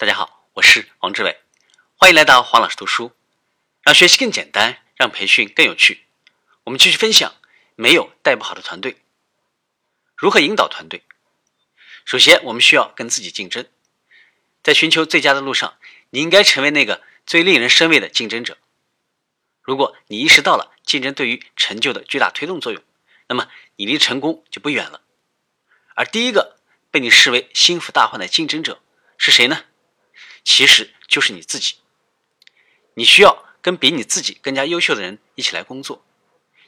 大家好，我是王志伟，欢迎来到黄老师读书，让学习更简单，让培训更有趣。我们继续分享，没有带不好的团队，如何引导团队？首先，我们需要跟自己竞争，在寻求最佳的路上，你应该成为那个最令人生畏的竞争者。如果你意识到了竞争对于成就的巨大推动作用，那么你离成功就不远了。而第一个被你视为心腹大患的竞争者是谁呢？其实就是你自己。你需要跟比你自己更加优秀的人一起来工作，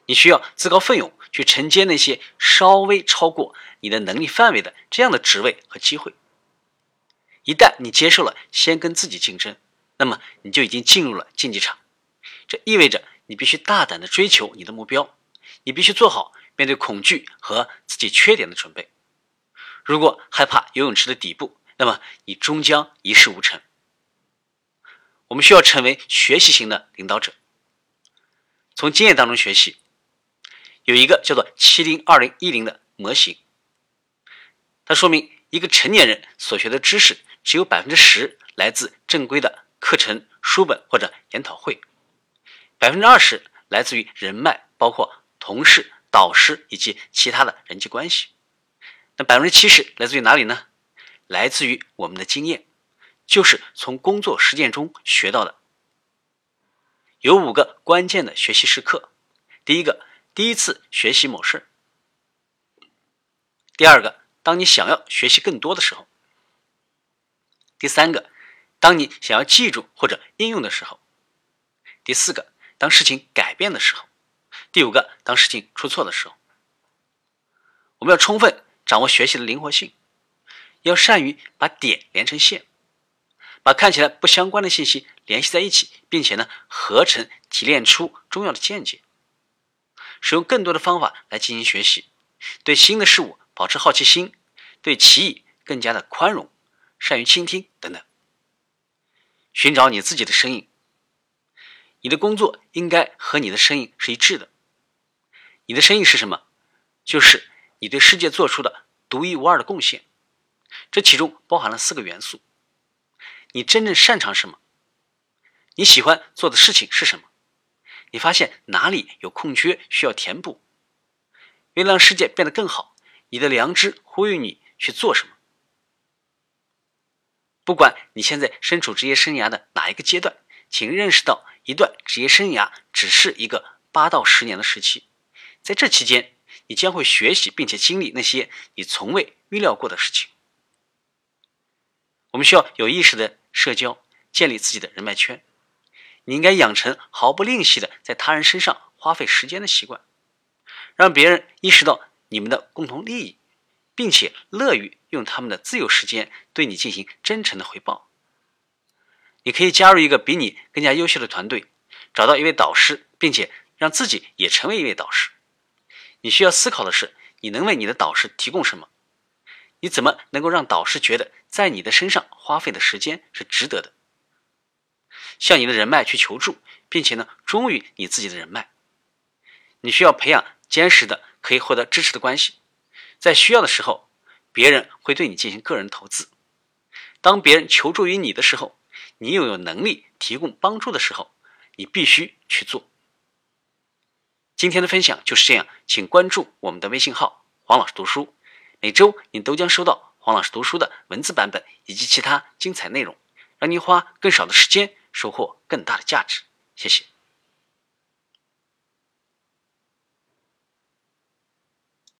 你需要自告奋勇去承接那些稍微超过你的能力范围的这样的职位和机会。一旦你接受了先跟自己竞争，那么你就已经进入了竞技场。这意味着你必须大胆的追求你的目标，你必须做好面对恐惧和自己缺点的准备。如果害怕游泳池的底部，那么你终将一事无成。我们需要成为学习型的领导者，从经验当中学习。有一个叫做“七零二零一零”的模型，它说明一个成年人所学的知识只有百分之十来自正规的课程、书本或者研讨会，百分之二十来自于人脉，包括同事、导师以及其他的人际关系。那百分之七十来自于哪里呢？来自于我们的经验，就是从工作实践中学到的。有五个关键的学习时刻：第一个，第一次学习某事；第二个，当你想要学习更多的时候；第三个，当你想要记住或者应用的时候；第四个，当事情改变的时候；第五个，当事情出错的时候。我们要充分掌握学习的灵活性。要善于把点连成线，把看起来不相关的信息联系在一起，并且呢合成提炼出重要的见解。使用更多的方法来进行学习，对新的事物保持好奇心，对歧义更加的宽容，善于倾听等等。寻找你自己的声音，你的工作应该和你的声音是一致的。你的声音是什么？就是你对世界做出的独一无二的贡献。这其中包含了四个元素：你真正擅长什么？你喜欢做的事情是什么？你发现哪里有空缺需要填补？为了让世界变得更好，你的良知呼吁你去做什么？不管你现在身处职业生涯的哪一个阶段，请认识到，一段职业生涯只是一个八到十年的时期，在这期间，你将会学习并且经历那些你从未预料过的事情。我们需要有意识的社交，建立自己的人脉圈。你应该养成毫不吝惜的在他人身上花费时间的习惯，让别人意识到你们的共同利益，并且乐于用他们的自由时间对你进行真诚的回报。你可以加入一个比你更加优秀的团队，找到一位导师，并且让自己也成为一位导师。你需要思考的是，你能为你的导师提供什么？你怎么能够让导师觉得在你的身上花费的时间是值得的？向你的人脉去求助，并且呢，忠于你自己的人脉。你需要培养坚实的可以获得支持的关系，在需要的时候，别人会对你进行个人投资。当别人求助于你的时候，你又有能力提供帮助的时候，你必须去做。今天的分享就是这样，请关注我们的微信号“黄老师读书”。每周你都将收到黄老师读书的文字版本以及其他精彩内容，让您花更少的时间收获更大的价值。谢谢。